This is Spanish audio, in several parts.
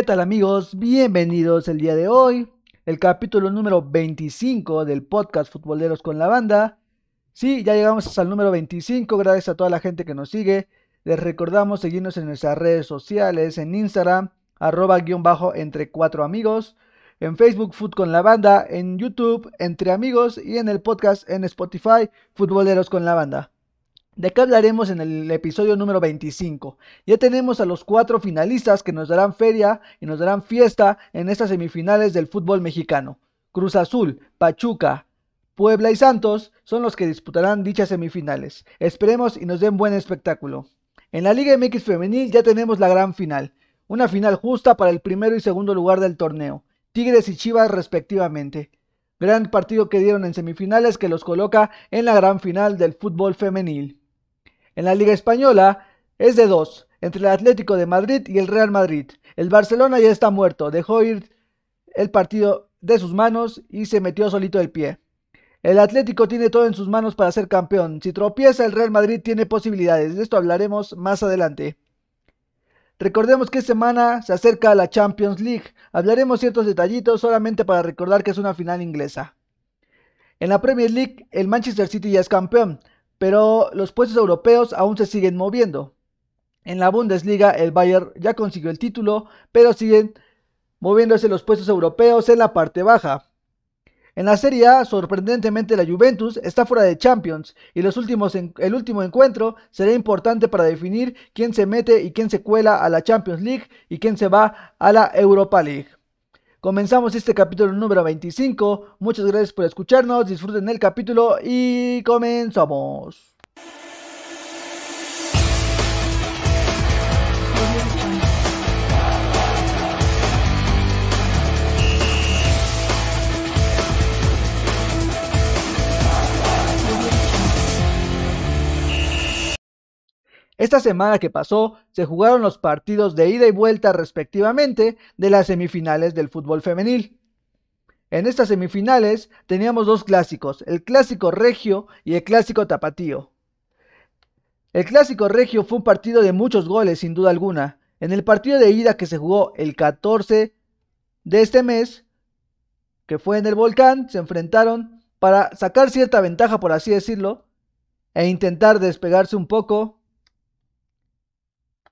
¿Qué tal amigos? Bienvenidos el día de hoy, el capítulo número 25 del podcast Futboleros con la Banda. Sí, ya llegamos el número 25, gracias a toda la gente que nos sigue. Les recordamos seguirnos en nuestras redes sociales, en Instagram, arroba guion bajo entre cuatro amigos, en Facebook Foot con la Banda, en YouTube Entre Amigos y en el podcast en Spotify Futboleros con la Banda. ¿De qué hablaremos en el episodio número 25? Ya tenemos a los cuatro finalistas que nos darán feria y nos darán fiesta en estas semifinales del fútbol mexicano. Cruz Azul, Pachuca, Puebla y Santos son los que disputarán dichas semifinales. Esperemos y nos den buen espectáculo. En la Liga MX Femenil ya tenemos la gran final, una final justa para el primero y segundo lugar del torneo, Tigres y Chivas respectivamente. Gran partido que dieron en semifinales que los coloca en la gran final del fútbol femenil. En la Liga Española es de dos, entre el Atlético de Madrid y el Real Madrid. El Barcelona ya está muerto, dejó ir el partido de sus manos y se metió solito el pie. El Atlético tiene todo en sus manos para ser campeón. Si tropieza, el Real Madrid tiene posibilidades. De esto hablaremos más adelante. Recordemos que esta semana se acerca la Champions League. Hablaremos ciertos detallitos solamente para recordar que es una final inglesa. En la Premier League, el Manchester City ya es campeón pero los puestos europeos aún se siguen moviendo. En la Bundesliga el Bayern ya consiguió el título, pero siguen moviéndose los puestos europeos en la parte baja. En la Serie A, sorprendentemente la Juventus está fuera de Champions y los últimos el último encuentro será importante para definir quién se mete y quién se cuela a la Champions League y quién se va a la Europa League. Comenzamos este capítulo número 25. Muchas gracias por escucharnos. Disfruten el capítulo y comenzamos. Esta semana que pasó se jugaron los partidos de ida y vuelta respectivamente de las semifinales del fútbol femenil. En estas semifinales teníamos dos clásicos, el clásico regio y el clásico tapatío. El clásico regio fue un partido de muchos goles sin duda alguna. En el partido de ida que se jugó el 14 de este mes, que fue en el volcán, se enfrentaron para sacar cierta ventaja, por así decirlo, e intentar despegarse un poco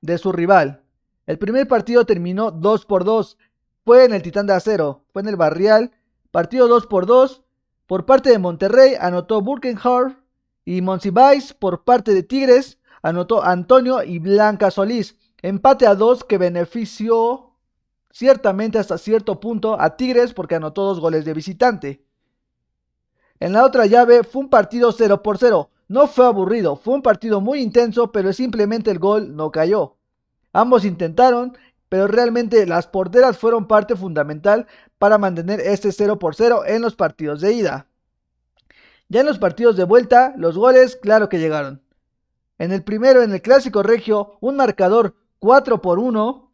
de su rival. El primer partido terminó 2 por 2. Fue en el Titán de Acero, fue en el Barrial. Partido 2 por 2. Por parte de Monterrey anotó Burkenhard y Monsiváis. Por parte de Tigres anotó Antonio y Blanca Solís. Empate a 2 que benefició ciertamente hasta cierto punto a Tigres porque anotó dos goles de visitante. En la otra llave fue un partido 0 por 0. No fue aburrido, fue un partido muy intenso, pero simplemente el gol no cayó. Ambos intentaron, pero realmente las porteras fueron parte fundamental para mantener este 0 por 0 en los partidos de ida. Ya en los partidos de vuelta, los goles claro que llegaron. En el primero, en el clásico regio, un marcador 4 por 1,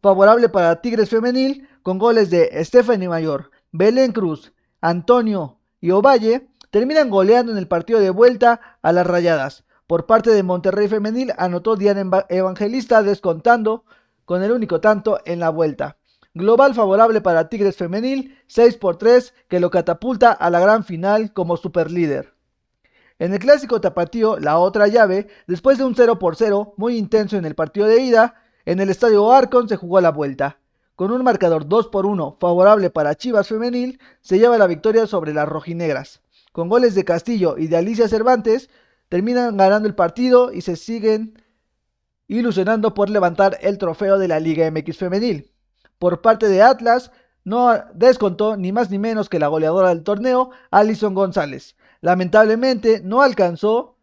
favorable para Tigres Femenil, con goles de Stephanie Mayor, Belén Cruz, Antonio y Ovalle, terminan goleando en el partido de vuelta a las rayadas. Por parte de Monterrey Femenil anotó Diana Evangelista descontando con el único tanto en la vuelta. Global favorable para Tigres Femenil, 6 por 3, que lo catapulta a la gran final como superlíder. En el clásico tapatío, la otra llave, después de un 0 por 0 muy intenso en el partido de ida, en el estadio Arcon se jugó la vuelta. Con un marcador 2 por 1 favorable para Chivas Femenil, se lleva la victoria sobre las rojinegras con goles de Castillo y de Alicia Cervantes, terminan ganando el partido y se siguen ilusionando por levantar el trofeo de la Liga MX femenil. Por parte de Atlas, no descontó ni más ni menos que la goleadora del torneo, Alison González. Lamentablemente no alcanzó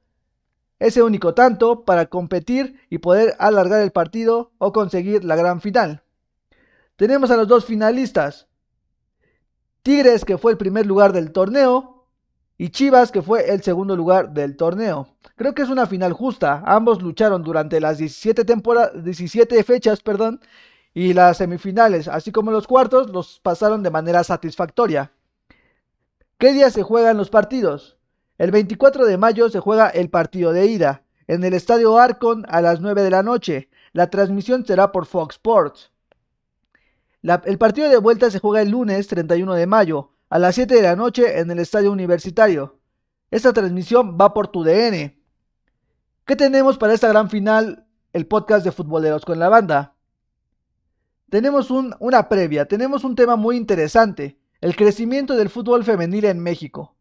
ese único tanto para competir y poder alargar el partido o conseguir la gran final. Tenemos a los dos finalistas. Tigres, que fue el primer lugar del torneo, y Chivas, que fue el segundo lugar del torneo. Creo que es una final justa. Ambos lucharon durante las 17, 17 fechas perdón, y las semifinales, así como los cuartos, los pasaron de manera satisfactoria. ¿Qué día se juegan los partidos? El 24 de mayo se juega el partido de ida, en el Estadio Arcon a las 9 de la noche. La transmisión será por Fox Sports. el partido de vuelta se juega el lunes 31 de mayo a las 7 de la noche en el Estadio Universitario. Esta transmisión va por tu DN. ¿Qué tenemos para esta gran final? El podcast de Futboleros con la banda. Tenemos una previa, tenemos un tema muy interesante, el crecimiento del fútbol femenil en México.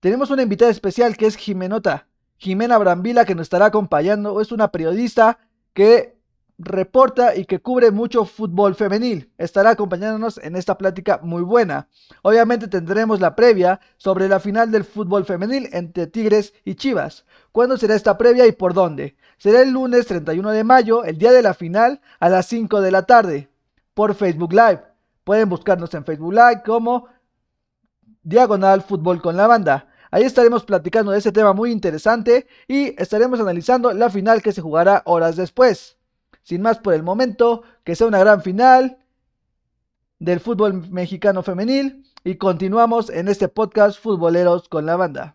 Tenemos una invitada especial que es Jimenota, Jimena Brambila, que nos estará acompañando. Es una periodista que reporta y que cubre mucho fútbol femenil. Estará acompañándonos en esta plática muy buena. Obviamente tendremos la previa sobre la final del fútbol femenil entre Tigres y Chivas. ¿Cuándo será esta previa y por dónde? Será el lunes 31 de mayo, el día de la final, a las 5 de la tarde, por Facebook Live. Pueden buscarnos en Facebook Live como Diagonal Fútbol con la Banda. Ahí estaremos platicando de ese tema muy interesante y estaremos analizando la final que se jugará horas después. Sin más por el momento, que sea una gran final del fútbol mexicano femenil y continuamos en este podcast Futboleros con la banda.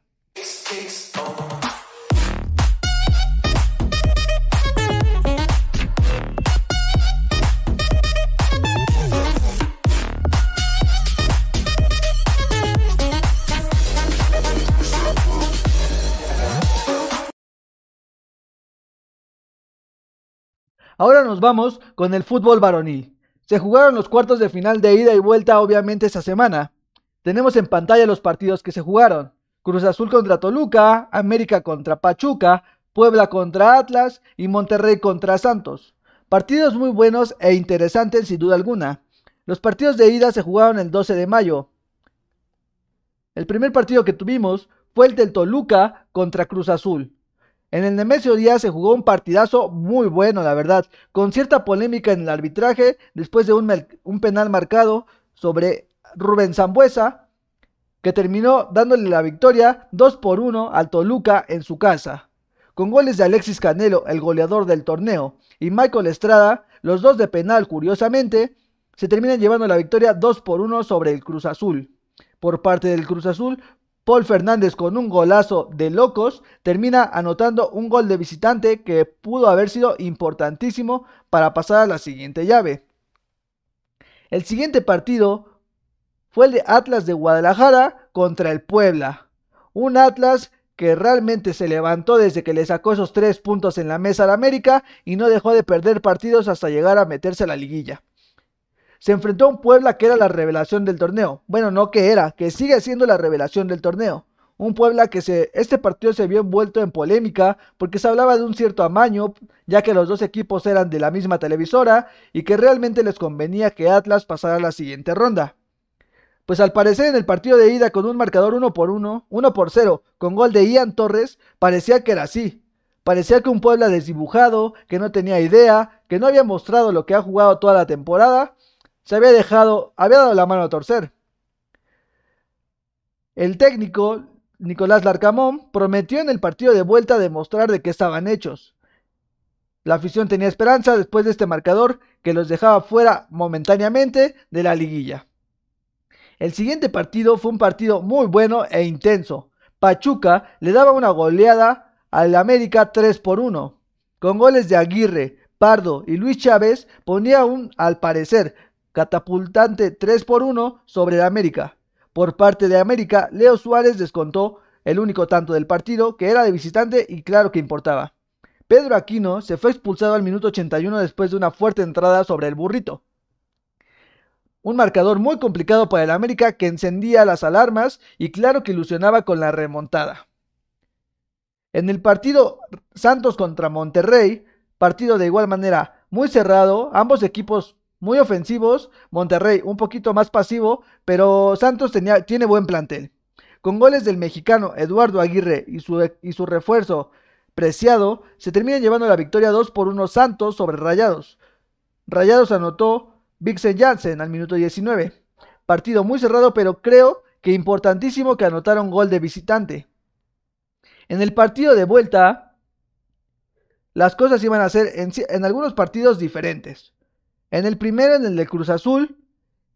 Ahora nos vamos con el fútbol varonil. Se jugaron los cuartos de final de ida y vuelta obviamente esta semana. Tenemos en pantalla los partidos que se jugaron. Cruz Azul contra Toluca, América contra Pachuca, Puebla contra Atlas y Monterrey contra Santos. Partidos muy buenos e interesantes sin duda alguna. Los partidos de ida se jugaron el 12 de mayo. El primer partido que tuvimos fue el del Toluca contra Cruz Azul. En el Nemesio Díaz se jugó un partidazo muy bueno, la verdad, con cierta polémica en el arbitraje después de un, penal marcado sobre Rubén Zambuesa, que terminó dándole la victoria 2 por 1 al Toluca en su casa. Con goles de Alexis Canelo, el goleador del torneo, y Michael Estrada, los dos de penal curiosamente, se terminan llevando la victoria 2 por 1 sobre el Cruz Azul. Por parte del Cruz Azul Paul Fernández con un golazo de locos termina anotando un gol de visitante que pudo haber sido importantísimo para pasar a la siguiente llave. El siguiente partido fue el de Atlas de Guadalajara contra el Puebla. Un Atlas que realmente se levantó desde que le sacó esos tres puntos en la mesa al América y no dejó de perder partidos hasta llegar a meterse a la liguilla se enfrentó a un Puebla que era la revelación del torneo. Bueno, no que era, que sigue siendo la revelación del torneo. Un Puebla que se, este partido se vio envuelto en polémica porque se hablaba de un cierto amaño, ya que los dos equipos eran de la misma televisora y que realmente les convenía que Atlas pasara a la siguiente ronda. Pues al parecer en el partido de ida con un marcador 1 por 1, 1 por 0, con gol de Ian Torres, parecía que era así. Parecía que un Puebla desdibujado, que no tenía idea, que no había mostrado lo que ha jugado toda la temporada se había dejado, había dado la mano a torcer. El técnico, Nicolás Larcamón, prometió en el partido de vuelta demostrar de qué estaban hechos. La afición tenía esperanza después de este marcador que los dejaba fuera momentáneamente de la liguilla. El siguiente partido fue un partido muy bueno e intenso. Pachuca le daba una goleada al América 3 por 1. Con goles de Aguirre, Pardo y Luis Chávez ponía un, al parecer, catapultante 3 por 1 sobre el América. Por parte de América, Leo Suárez descontó el único tanto del partido, que era de visitante y claro que importaba. Pedro Aquino se fue expulsado al minuto 81 después de una fuerte entrada sobre el burrito. Un marcador muy complicado para el América que encendía las alarmas y claro que ilusionaba con la remontada. En el partido Santos contra Monterrey, partido de igual manera muy cerrado, ambos equipos muy ofensivos, Monterrey un poquito más pasivo, pero Santos tenía, tiene buen plantel. Con goles del mexicano Eduardo Aguirre y su, y su refuerzo Preciado, se termina llevando la victoria 2 por 1 Santos sobre Rayados. Rayados anotó Vixen Jansen al minuto 19. Partido muy cerrado, pero creo que importantísimo que anotara un gol de visitante. En el partido de vuelta, las cosas iban a ser en algunos partidos diferentes. En el primero, en el de Cruz Azul,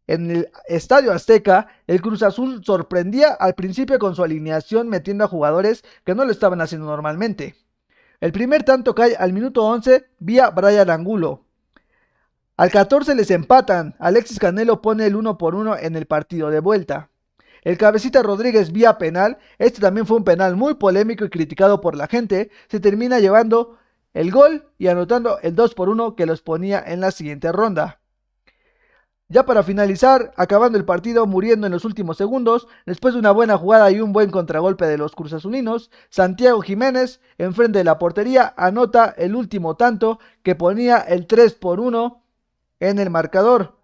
en el Estadio Azteca, el Cruz Azul sorprendía al principio con su alineación metiendo a jugadores que no lo estaban haciendo normalmente. El primer tanto cae al minuto 11 vía Brian Angulo. Al 14 les empatan. Alexis Canelo pone el 1 por 1 en el partido de vuelta. El cabecita Rodríguez vía penal, este también fue un penal muy polémico y criticado por la gente, se termina llevando el gol y anotando el 2 por 1 que los ponía en la siguiente ronda. Ya para finalizar, acabando el partido, muriendo en los últimos segundos, después de una buena jugada y un buen contragolpe de los cruzazulinos, Santiago Jiménez, enfrente de la portería, anota el último tanto que ponía el 3 por 1 en el marcador.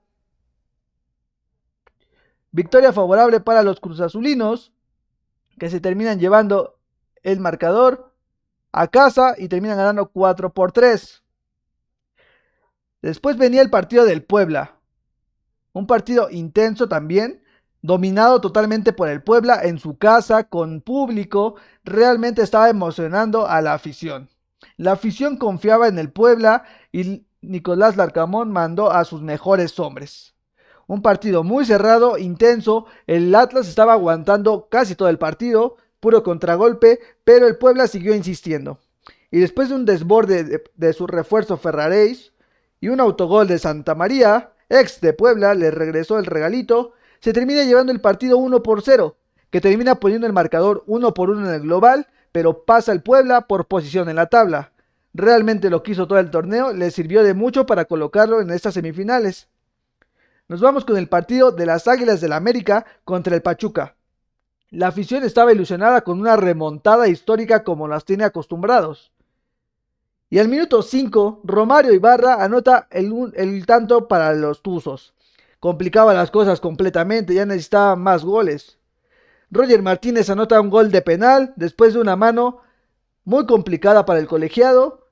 Victoria favorable para los cruzazulinos, que se terminan llevando el marcador a casa y terminan ganando 4 por 3. Después venía el partido del Puebla. Un partido intenso también, dominado totalmente por el Puebla en su casa, con público. Realmente estaba emocionando a la afición. La afición confiaba en el Puebla y Nicolás Larcamón mandó a sus mejores hombres. Un partido muy cerrado, intenso. El Atlas estaba aguantando casi todo el partido, puro contragolpe, pero el Puebla siguió insistiendo. Y después de un desborde de, su refuerzo Ferraréis y un autogol de Santa María, ex de Puebla, le regresó el regalito, se termina llevando el partido 1 por 0, que termina poniendo el marcador 1 por 1 en el global, pero pasa el Puebla por posición en la tabla. Realmente lo quiso todo el torneo, le sirvió de mucho para colocarlo en estas semifinales. Nos vamos con el partido de las Águilas del América contra el Pachuca. La afición estaba ilusionada con una remontada histórica como las tiene acostumbrados. Y al minuto 5, Romario Ibarra anota el, el tanto para los Tuzos. Complicaba las cosas completamente, ya necesitaba más goles. Roger Martínez anota un gol de penal después de una mano muy complicada para el colegiado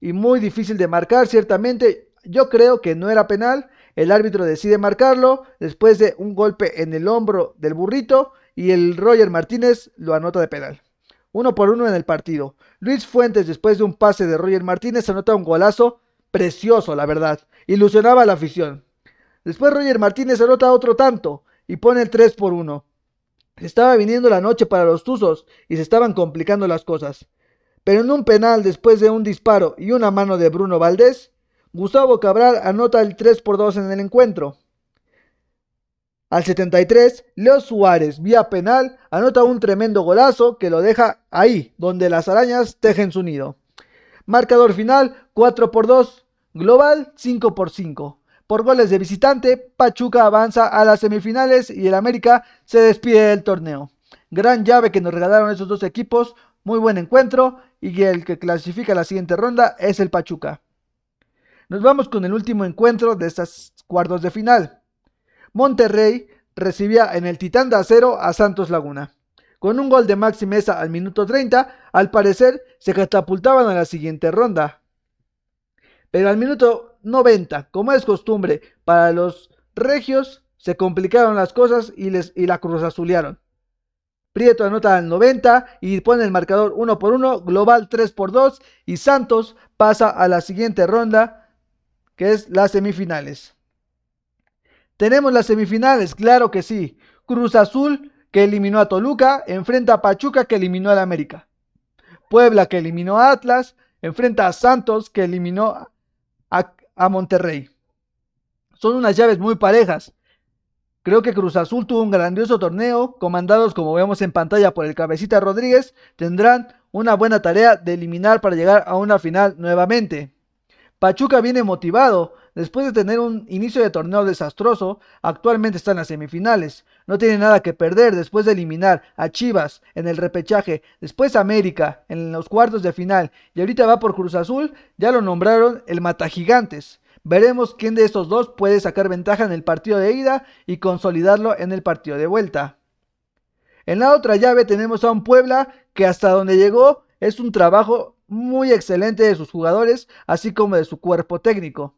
y muy difícil de marcar, ciertamente. Yo creo que no era penal, el árbitro decide marcarlo después de un golpe en el hombro del burrito y el Roger Martínez lo anota de penal. Uno por uno en el partido. Luis Fuentes, después de un pase de Roger Martínez, anota un golazo precioso, la verdad. Ilusionaba la afición. Después Roger Martínez anota otro tanto y pone el 3 por 1. Estaba viniendo la noche para los Tuzos y se estaban complicando las cosas. Pero en un penal después de un disparo y una mano de Bruno Valdés, Gustavo Cabral anota el 3 por 2 en el encuentro. Al 73, Leo Suárez, vía penal, anota un tremendo golazo que lo deja ahí, donde las arañas tejen su nido. Marcador final 4 por 2, global 5 por 5. Por goles de visitante, Pachuca avanza a las semifinales y el América se despide del torneo. Gran llave que nos regalaron esos dos equipos, muy buen encuentro y el que clasifica la siguiente ronda es el Pachuca. Nos vamos con el último encuentro de estas cuartos de final. Monterrey recibía en el Titán de Acero a Santos Laguna. Con un gol de Maxi Mesa al minuto 30, al parecer se catapultaban a la siguiente ronda. Pero al minuto 90, como es costumbre para los regios, se complicaron las cosas y, les, y la cruz azulearon. Prieto anota al 90 y pone el marcador 1 por 1, global 3 por 2 y Santos pasa a la siguiente ronda que es las semifinales. Tenemos las semifinales, claro que sí. Cruz Azul, que eliminó a Toluca, enfrenta a Pachuca, que eliminó al América. Puebla, que eliminó a Atlas, enfrenta a Santos, que eliminó a, a Monterrey. Son unas llaves muy parejas. Creo que Cruz Azul tuvo un grandioso torneo, comandados como vemos en pantalla por el cabecita Rodríguez, tendrán una buena tarea de eliminar para llegar a una final nuevamente. Pachuca viene motivado. Después de tener un inicio de torneo desastroso, actualmente está en las semifinales. No tiene nada que perder después de eliminar a Chivas en el repechaje, después América en los cuartos de final y ahorita va por Cruz Azul, ya lo nombraron el Mata Gigantes. Veremos quién de estos dos puede sacar ventaja en el partido de ida y consolidarlo en el partido de vuelta. En la otra llave tenemos a un Puebla que hasta donde llegó es un trabajo muy excelente de sus jugadores, así como de su cuerpo técnico.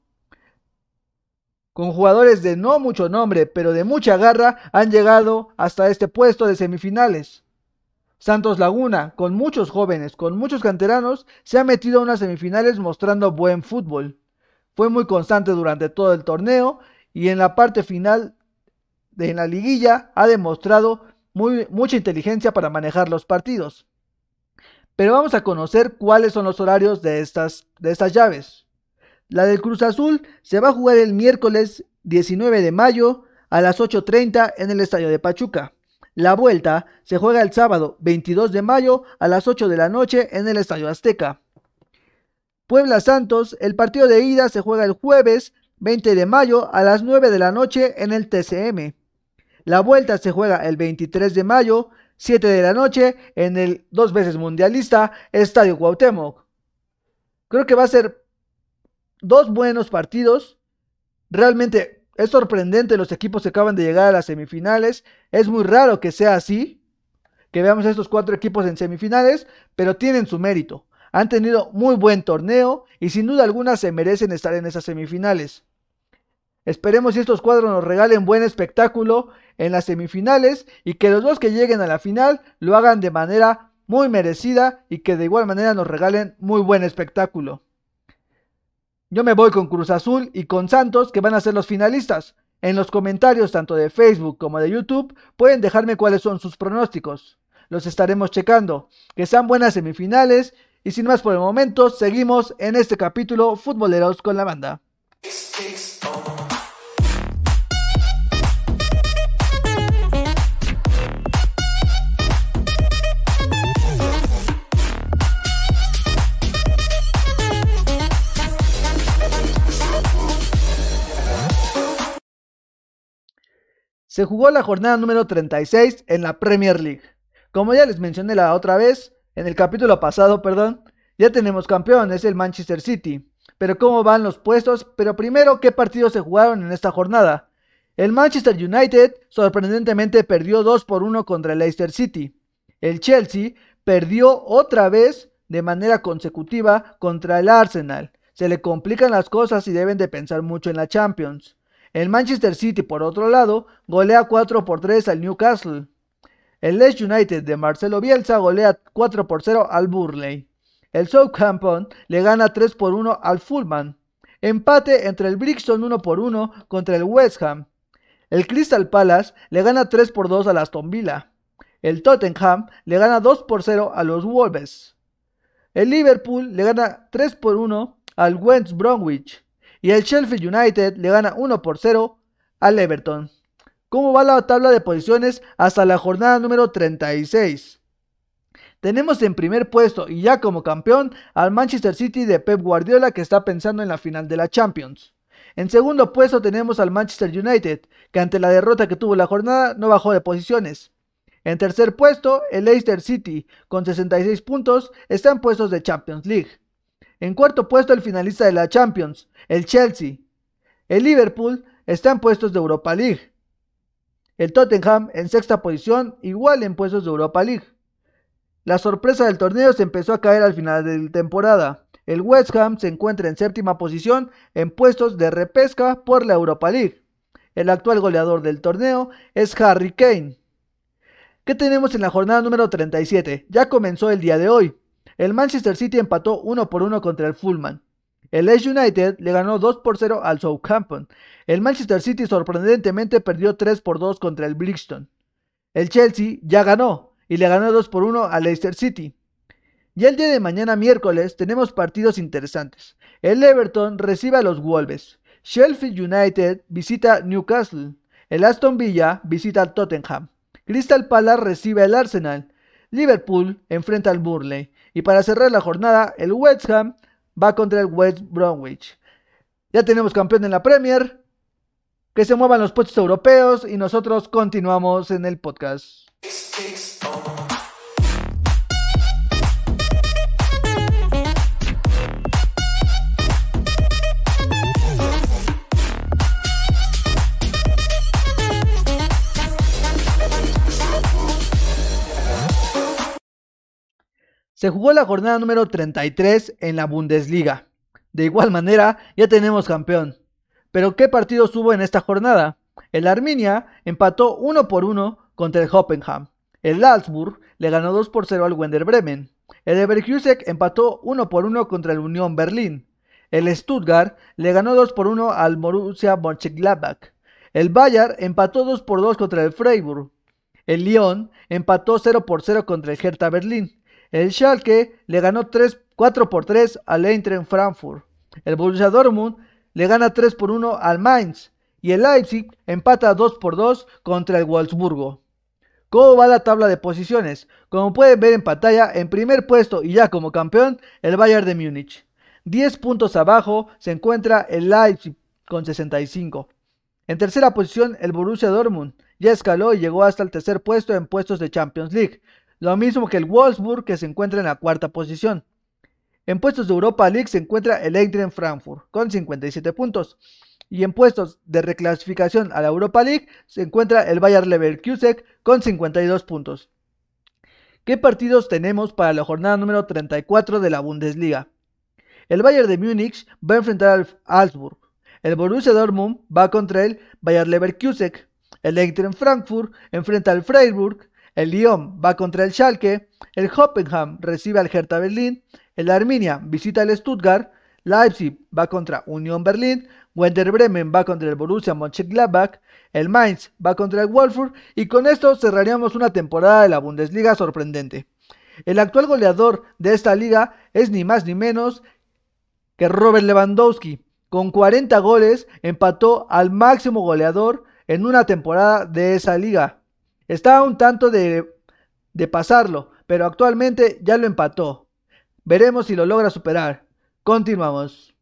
Con jugadores de no mucho nombre, pero de mucha garra, han llegado hasta este puesto de semifinales. Santos Laguna, con muchos jóvenes, con muchos canteranos, se ha metido a unas semifinales mostrando buen fútbol. Fue muy constante durante todo el torneo y en la parte final de la liguilla ha demostrado muy, mucha inteligencia para manejar los partidos. Pero vamos a conocer cuáles son los horarios de estas, de estas llaves. La del Cruz Azul se va a jugar el miércoles 19 de mayo a las 8.30 en el Estadio de Pachuca. La vuelta se juega el sábado 22 de mayo a las 8 de la noche en el Estadio Azteca. Puebla Santos, el partido de ida se juega el jueves 20 de mayo a las 9 de la noche en el TCM. La vuelta se juega el 23 de mayo, 7 de la noche, en el dos veces mundialista Estadio Cuauhtémoc. Creo que va a ser dos buenos partidos. Realmente es sorprendente, los equipos que acaban de llegar a las semifinales. Es muy raro que sea así, que veamos estos cuatro equipos en semifinales, pero tienen su mérito. Han tenido muy buen torneo y sin duda alguna se merecen estar en esas semifinales. Esperemos que estos cuadros nos regalen buen espectáculo en las semifinales y que los dos que lleguen a la final lo hagan de manera muy merecida y que de igual manera nos regalen muy buen espectáculo. Yo me voy con Cruz Azul y con Santos que van a ser los finalistas. En los comentarios tanto de Facebook como de YouTube pueden dejarme cuáles son sus pronósticos. Los estaremos checando. Que sean buenas semifinales y sin más por el momento seguimos en este capítulo Futboleros con la banda. Se jugó la jornada número 36 en la Premier League. Como ya les mencioné la otra vez, en el capítulo pasado, perdón, ya tenemos campeón, es el Manchester City. Pero cómo van los puestos, pero primero, ¿qué partidos se jugaron en esta jornada? El Manchester United sorprendentemente perdió 2 por 1 contra el Leicester City. El Chelsea perdió otra vez de manera consecutiva contra el Arsenal. Se le complican las cosas y deben de pensar mucho en la Champions. El Manchester City, por otro lado, golea 4 por 3 al Newcastle. El Leeds United de Marcelo Bielsa golea 4 por 0 al Burley. El Southampton le gana 3 por 1 al Fulham. Empate entre el Brixton 1 por 1 contra el West Ham. El Crystal Palace le gana 3 por 2 al Aston Villa. El Tottenham le gana 2 por 0 a los Wolves. El Liverpool le gana 3 por 1 al West Bromwich y el Sheffield United le gana 1 por 0 al Everton. ¿Cómo va la tabla de posiciones hasta la jornada número 36? Tenemos en primer puesto y ya como campeón al Manchester City de Pep Guardiola que está pensando en la final de la Champions. En segundo puesto tenemos al Manchester United, que ante la derrota que tuvo la jornada no bajó de posiciones. En tercer puesto, el Leicester City, con 66 puntos, está en puestos de Champions League. En cuarto puesto el finalista de la Champions, el Chelsea. El Liverpool está en puestos de Europa League. El Tottenham en sexta posición, igual en puestos de Europa League. La sorpresa del torneo se empezó a caer al final de la temporada. El West Ham se encuentra en séptima posición en puestos de repesca por la Europa League. El actual goleador del torneo es Harry Kane. ¿Qué tenemos en la jornada número 37? Ya comenzó el día de hoy. El Manchester City empató 1 por 1 contra el Fulham. El Leeds United le ganó 2 por 0 al Southampton. El Manchester City sorprendentemente perdió 3 por 2 contra el Brixton. El Chelsea ya ganó y le ganó 2 por 1 al Leicester City. Y el día de mañana miércoles tenemos partidos interesantes. El Everton recibe a los Wolves. Sheffield United visita Newcastle. El Aston Villa visita al Tottenham. Crystal Palace recibe al Arsenal. Liverpool enfrenta al Burnley. Y para cerrar la jornada, el West Ham va contra el West Bromwich. Ya tenemos campeón en la Premier. Que se muevan los puestos europeos y nosotros continuamos en el podcast. Se jugó la jornada número 33 en la Bundesliga. De igual manera, ya tenemos campeón. Pero ¿qué partidos hubo en esta jornada? El Arminia empató 1 por 1 contra el Hoppenham. El Salzburg le ganó 2 por 0 al Wender Bremen. El Leverkusen empató 1 por 1 contra el Unión Berlín. El Stuttgart le ganó 2 por 1 al Borussia Mönchengladbach. El Bayern empató 2 por 2 contra el Freiburg. El Lyon empató 0 por 0 contra el Hertha Berlín. El Schalke le ganó 3, 4 por 3 al Eintracht Frankfurt. El Borussia Dortmund le gana 3 por 1 al Mainz y el Leipzig empata 2 por 2 contra el Wolfsburgo. ¿Cómo va la tabla de posiciones? Como pueden ver en pantalla, en primer puesto y ya como campeón, el Bayern de Múnich. 10 puntos abajo se encuentra el Leipzig con 65. En tercera posición, el Borussia Dortmund ya escaló y llegó hasta el tercer puesto en puestos de Champions League, lo mismo que el Wolfsburg que se encuentra en la cuarta posición. En puestos de Europa League se encuentra el Eintracht Frankfurt con 57 puntos. Y en puestos de reclasificación a la Europa League se encuentra el Bayer Leverkusen con 52 puntos. ¿Qué partidos tenemos para la jornada número 34 de la Bundesliga? El Bayern de Múnich va a enfrentar al Augsburg. El Borussia Dortmund va contra el Bayer Leverkusen. El Eintracht Frankfurt enfrenta al Freiburg. El Lyon va contra el Schalke. El Hoffenheim recibe al Hertha Berlín. El Arminia visita el Stuttgart. Leipzig va contra Unión Berlín. Werder Bremen va contra el Borussia Mönchengladbach. El Mainz va contra el Wolfsburg. Y con esto cerraríamos una temporada de la Bundesliga sorprendente. El actual goleador de esta liga es ni más ni menos que Robert Lewandowski. Con 40 goles empató al máximo goleador en una temporada de esa liga. Está a un tanto de, de pasarlo, pero actualmente ya lo empató. Veremos si lo logra superar. Continuamos.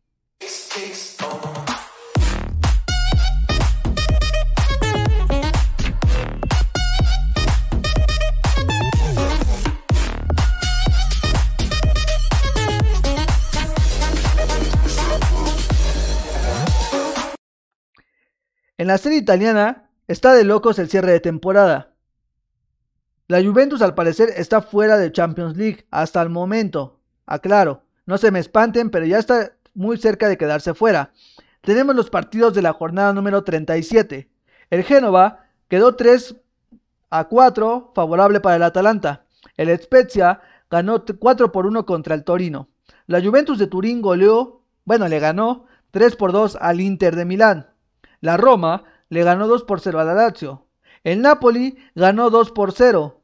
En la serie italiana está de locos el cierre de temporada. La Juventus al parecer está fuera de Champions League hasta el momento. Aclaro, no se me espanten, pero ya está muy cerca de quedarse fuera. Tenemos los partidos de la jornada número 37. El Génova quedó 3 a 4 favorable para el Atalanta. El Spezia ganó 4 por 1 contra el Torino. La Juventus de Turín goleó, bueno, le ganó 3 por 2 al Inter de Milán. La Roma le ganó 2 por 0 a la Lazio. El Napoli ganó 2 por 0.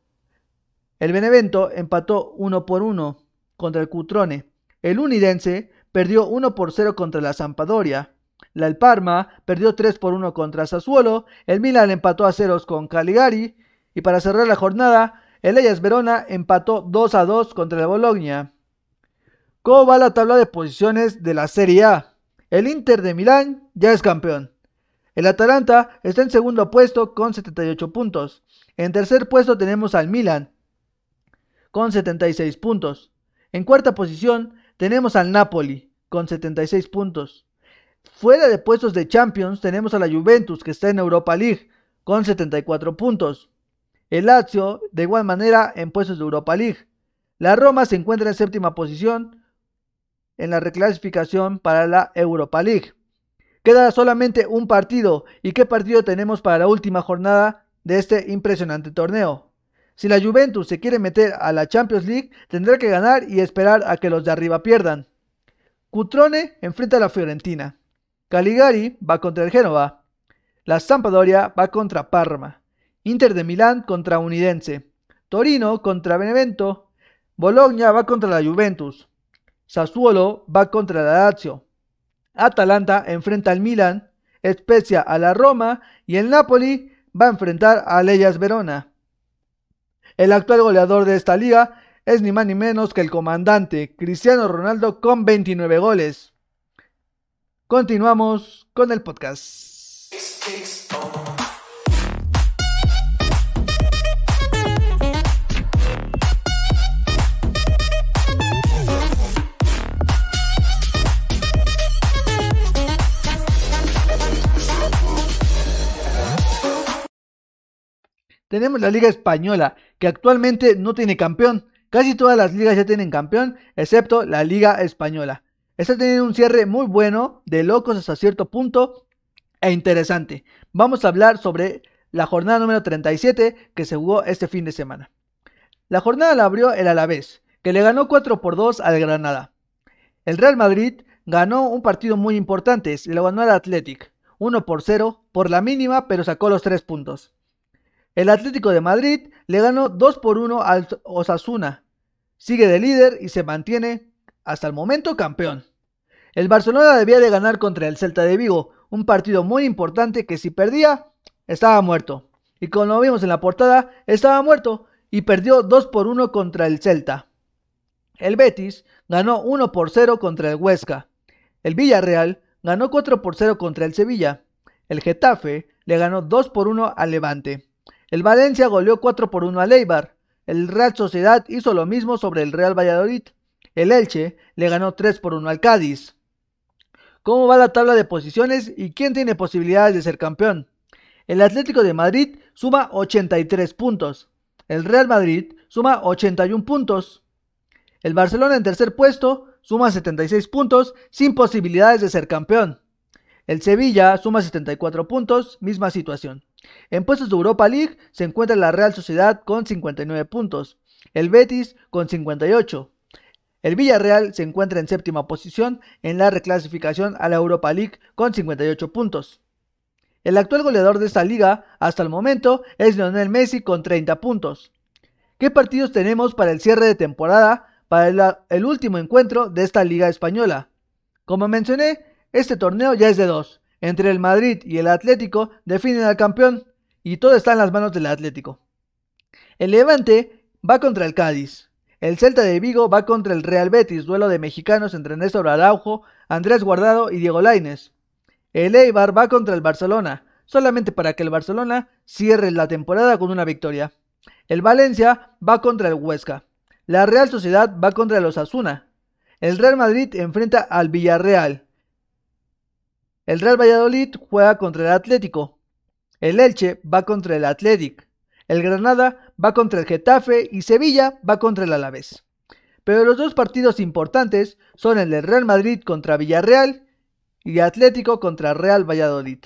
El Benevento empató 1 por 1 contra el Cutrone. El Unidense perdió 1 por 0 contra la Sampadoria. La El Parma perdió 3 por 1 contra Sassuolo. El Milan empató a ceros con Caligari. Y para cerrar la jornada, el Ellas Verona empató 2 a 2 contra el Bologna. ¿Cómo va la tabla de posiciones de la Serie A? El Inter de Milán ya es campeón. El Atalanta está en segundo puesto con 78 puntos. En tercer puesto tenemos al Milan con 76 puntos. En cuarta posición tenemos al Napoli con 76 puntos. Fuera de puestos de Champions tenemos a la Juventus que está en Europa League con 74 puntos. El Lazio de igual manera en puestos de Europa League. La Roma se encuentra en séptima posición en la reclasificación para la Europa League. Queda solamente un partido. ¿Y qué partido tenemos para la última jornada de este impresionante torneo? Si la Juventus se quiere meter a la Champions League, tendrá que ganar y esperar a que los de arriba pierdan. Cutrone enfrenta a la Fiorentina. Caligari va contra el Génova. La Sampdoria va contra Parma. Inter de Milán contra Unidense. Torino contra Benevento. Bologna va contra la Juventus. Sassuolo va contra la Lazio. Atalanta enfrenta al Milan, Spezia a la Roma y el Napoli va a enfrentar a Leyas Verona. El actual goleador de esta liga es ni más ni menos que el comandante Cristiano Ronaldo con 29 goles. Continuamos con el podcast. Tenemos la Liga Española, actualmente no tiene campeón. Casi todas las ligas ya tienen campeón, excepto la Liga Española. Está teniendo un cierre muy bueno, de locos hasta cierto punto, e interesante. Vamos a hablar sobre la jornada número 37 que se jugó este fin de semana. La jornada la abrió el Alavés, que le ganó 4 por 2 al Granada. El Real Madrid ganó un partido muy importante, se lo ganó al Athletic, 1 por 0, por la mínima, pero sacó los 3 puntos. El Atlético de Madrid le ganó 2 por 1 al Osasuna. Sigue de líder y se mantiene hasta el momento campeón. El Barcelona debía de ganar contra el Celta de Vigo, un partido muy importante que si perdía, estaba muerto. Y como lo vimos en la portada, estaba muerto y perdió 2 por 1 contra el Celta. El Betis ganó 1 por 0 contra el Huesca. El Villarreal ganó 4 por 0 contra el Sevilla. El Getafe le ganó 2 por 1 al Levante. El Valencia goleó 4 por 1 al Eibar. El Real Sociedad hizo lo mismo sobre el Real Valladolid. El Elche le ganó 3 por 1 al Cádiz. ¿Cómo va la tabla de posiciones y quién tiene posibilidades de ser campeón? El Atlético de Madrid suma 83 puntos. El Real Madrid suma 81 puntos. El Barcelona en tercer puesto suma 76 puntos sin posibilidades de ser campeón. El Sevilla suma 74 puntos, misma situación. En puestos de Europa League se encuentra la Real Sociedad con 59 puntos, el Betis con 58. El Villarreal se encuentra en séptima posición en la reclasificación a la Europa League con 58 puntos. El actual goleador de esta liga hasta el momento es Lionel Messi con 30 puntos. ¿Qué partidos tenemos para el cierre de temporada para el, último encuentro de esta liga española? Como mencioné, este torneo ya es de dos. Entre el Madrid y el Atlético definen al campeón y todo está en las manos del Atlético. El Levante va contra el Cádiz. El Celta de Vigo va contra el Real Betis, duelo de mexicanos entre Néstor Araujo, Andrés Guardado y Diego Laines. El Eibar va contra el Barcelona, solamente para que el Barcelona cierre la temporada con una victoria. El Valencia va contra el Huesca. La Real Sociedad va contra los Asuna. El Real Madrid enfrenta al Villarreal. El Real Valladolid juega contra el Atlético. El Elche va contra el Athletic. El Granada va contra el Getafe y Sevilla va contra el Alavés. Pero los dos partidos importantes son el del Real Madrid contra Villarreal y Atlético contra Real Valladolid.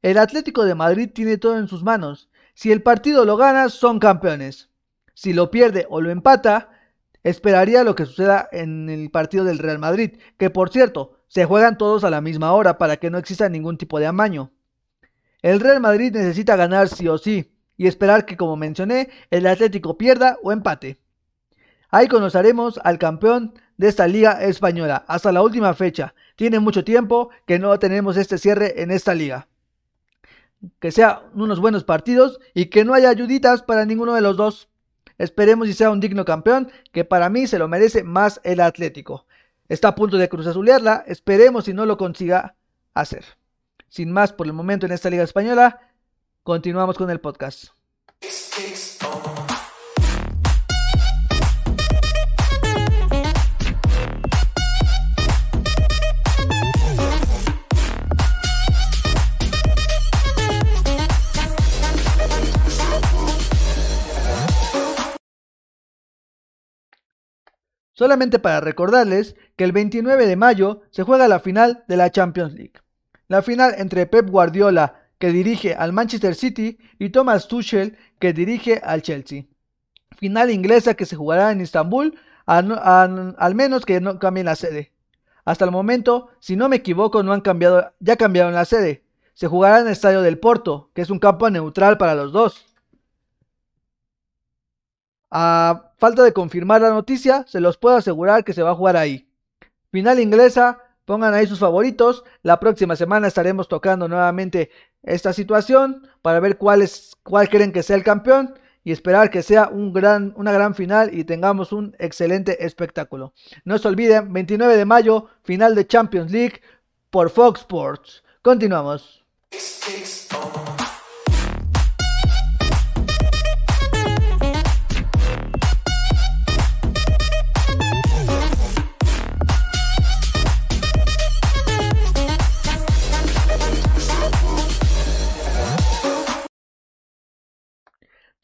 El Atlético de Madrid tiene todo en sus manos. Si el partido lo gana, son campeones. Si lo pierde o lo empata, esperaría lo que suceda en el partido del Real Madrid, que por cierto, se juegan todos a la misma hora para que no exista ningún tipo de amaño. El Real Madrid necesita ganar sí o sí, y esperar que, como mencioné, el Atlético pierda o empate. Ahí conoceremos al campeón de esta liga española hasta la última fecha. Tiene mucho tiempo que no tenemos este cierre en esta liga. Que sean unos buenos partidos y que no haya ayuditas para ninguno de los dos. Esperemos y sea un digno campeón, que para mí se lo merece más el Atlético. Está a punto de cruz azulearla, esperemos si no lo consiga hacer. Sin más por el momento en esta liga española, Continuamos con el podcast. Solamente para recordarles que el 29 de mayo se juega la final de la Champions League. La final entre Pep Guardiola que dirige al Manchester City, y Thomas Tuchel, que dirige al Chelsea. Final inglesa que se jugará en Estambul, al menos que no cambien la sede. Hasta el momento, si no me equivoco, no han cambiado, ya cambiaron la sede. Se jugará en el estadio del Porto, que es un campo neutral para los dos. A falta de confirmar la noticia, se los puedo asegurar que se va a jugar ahí. Final inglesa, pongan ahí sus favoritos. La próxima semana estaremos tocando nuevamente esta situación para ver cuál, es, cuál creen que sea el campeón y esperar que sea un gran, una gran final y tengamos un excelente espectáculo. No se olviden, 29 de mayo, final de Champions League por Fox Sports. Continuamos.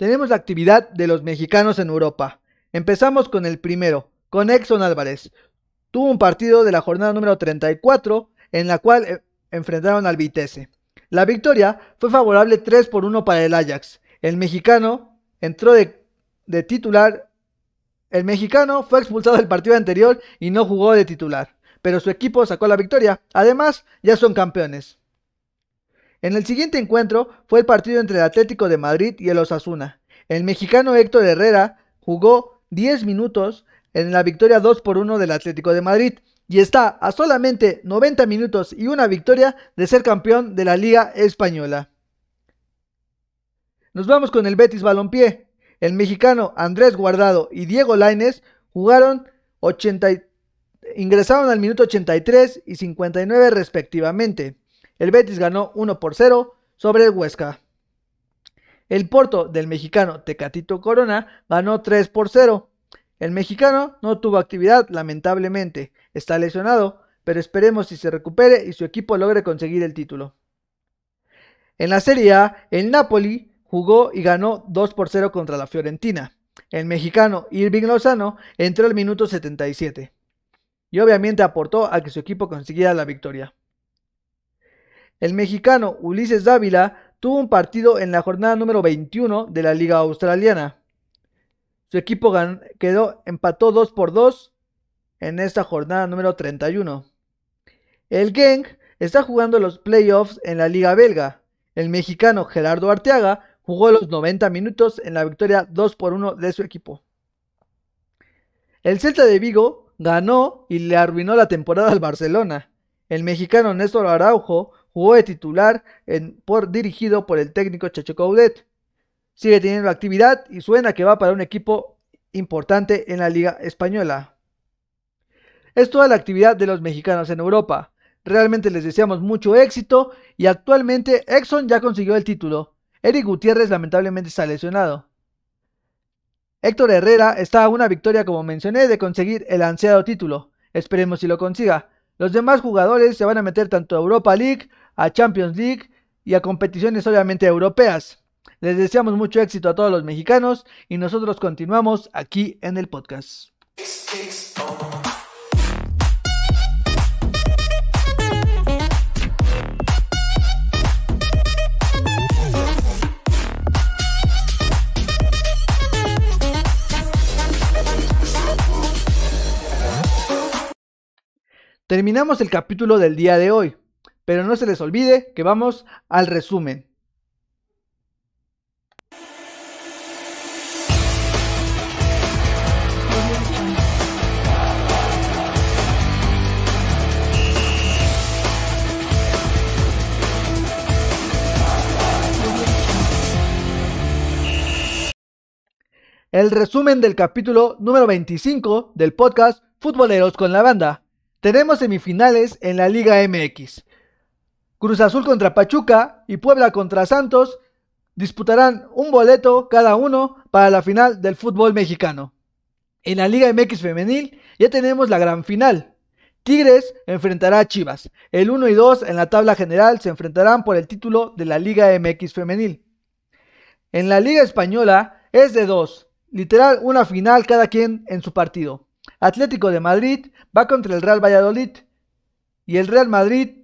Tenemos la actividad de los mexicanos en Europa. Empezamos con el primero, con Exxon Álvarez. Tuvo un partido de la jornada número 34 en la cual eh, enfrentaron al Vitesse. La victoria fue favorable 3 por 1 para el Ajax. El mexicano entró de, de titular. El mexicano fue expulsado del partido anterior y no jugó de titular, pero su equipo sacó la victoria. Además, ya son campeones. En el siguiente encuentro fue el partido entre el Atlético de Madrid y el Osasuna. El mexicano Héctor Herrera jugó 10 minutos en la victoria 2 por 1 del Atlético de Madrid y está a solamente 90 minutos y una victoria de ser campeón de la Liga Española. Nos vamos con el Betis Balompié. El mexicano Andrés Guardado y Diego Laines jugaron 80, ingresaron al minuto 83 y 59 respectivamente. El Betis ganó 1 por 0 sobre el Huesca. El Porto del mexicano Tecatito Corona ganó 3 por 0. El mexicano no tuvo actividad lamentablemente, está lesionado, pero esperemos si se recupere y su equipo logre conseguir el título. En la Serie A, el Napoli jugó y ganó 2 por 0 contra la Fiorentina. El mexicano Irving Lozano entró al minuto 77 y obviamente aportó a que su equipo consiguiera la victoria. El mexicano Ulises Dávila tuvo un partido en la jornada número 21 de la Liga Australiana. Su equipo quedó, empató 2 por 2 en esta jornada número 31. El Genk está jugando los playoffs en la Liga Belga. El mexicano Gerardo Arteaga jugó los 90 minutos en la victoria 2 por 1 de su equipo. El Celta de Vigo ganó y le arruinó la temporada al Barcelona. El mexicano Néstor Araujo jugó de titular en, por, dirigido por el técnico Chacho Coudet sigue teniendo actividad y suena que va para un equipo importante en la Liga Española. Es toda la actividad de los mexicanos en Europa. Realmente les deseamos mucho éxito y actualmente Exxon ya consiguió el título. Eric Gutiérrez lamentablemente está lesionado. Héctor Herrera está a una victoria, como mencioné, de conseguir el ansiado título. Esperemos si lo consiga. Los demás jugadores se van a meter tanto a Europa League, a Champions League y a competiciones obviamente europeas. Les deseamos mucho éxito a todos los mexicanos y nosotros continuamos aquí en el podcast. Terminamos el capítulo del día de hoy, pero no se les olvide que vamos al resumen. el resumen del capítulo número 25 del podcast Futboleros con la Banda. Tenemos semifinales en la Liga MX. Cruz Azul contra Pachuca y Puebla contra Santos disputarán un boleto cada uno para la final del fútbol mexicano. En la Liga MX femenil ya tenemos la gran final. Tigres enfrentará a Chivas. El 1 y 2 en la tabla general se enfrentarán por el título de la Liga MX femenil. En la Liga española es de 2. Literal, una final cada quien en su partido. Atlético de Madrid va contra el Real Valladolid. Y el Real Madrid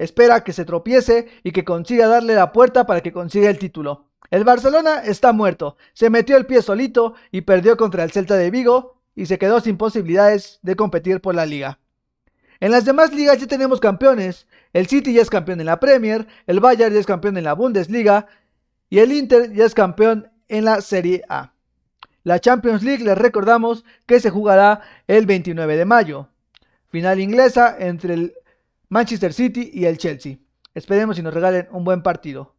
espera que se tropiece y que consiga darle la puerta para que consiga el título. El Barcelona está muerto, se metió el pie solito y perdió contra el Celta de Vigo y se quedó sin posibilidades de competir por la liga. En las demás ligas ya tenemos campeones. El City ya es campeón en la Premier, el Bayern ya es campeón en la Bundesliga y el Inter ya es campeón en la Serie A. La Champions League les recordamos que se jugará el 29 de mayo. Final inglesa entre el Manchester City y el Chelsea. Esperemos y nos regalen un buen partido.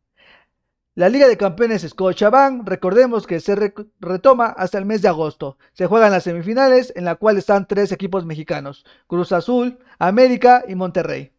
La Liga de Campeones Scotiabank, recordemos que se retoma hasta el mes de agosto. Se juegan las semifinales en la cual están tres equipos mexicanos, Cruz Azul, América y Monterrey.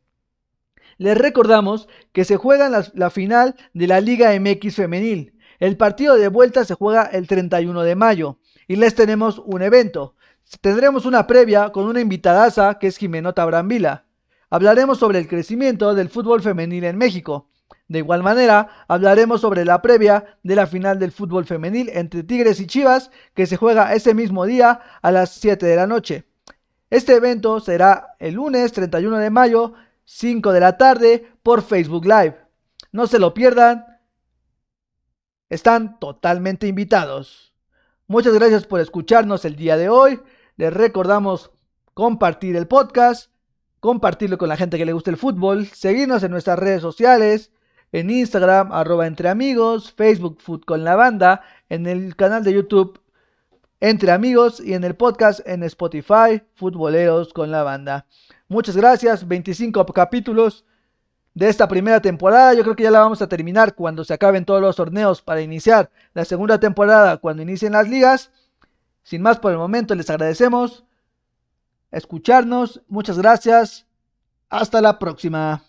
Les recordamos que se juega la, final de la Liga MX femenil. El partido de vuelta se juega el 31 de mayo y les tenemos un evento. Tendremos una previa con una invitadaza que es Jimenota Brambila. Hablaremos sobre el crecimiento del fútbol femenil en México. De igual manera, hablaremos sobre la previa de la final del fútbol femenil entre Tigres y Chivas que se juega ese mismo día a las 7 de la noche. Este evento será el lunes 31 de mayo 5 de la tarde por Facebook Live. No se lo pierdan. Están totalmente invitados. Muchas gracias por escucharnos el día de hoy. Les recordamos compartir el podcast, compartirlo con la gente que le gusta el fútbol, seguirnos en nuestras redes sociales, en Instagram, arroba entre amigos, Facebook Food con la banda, en el canal de YouTube entre amigos y en el podcast en Spotify, Futboleros con la banda. Muchas gracias, 25 capítulos de esta primera temporada. Yo creo que ya la vamos a terminar cuando se acaben todos los torneos para iniciar la segunda temporada, cuando inicien las ligas. Sin más por el momento, les agradecemos escucharnos. Muchas gracias. Hasta la próxima.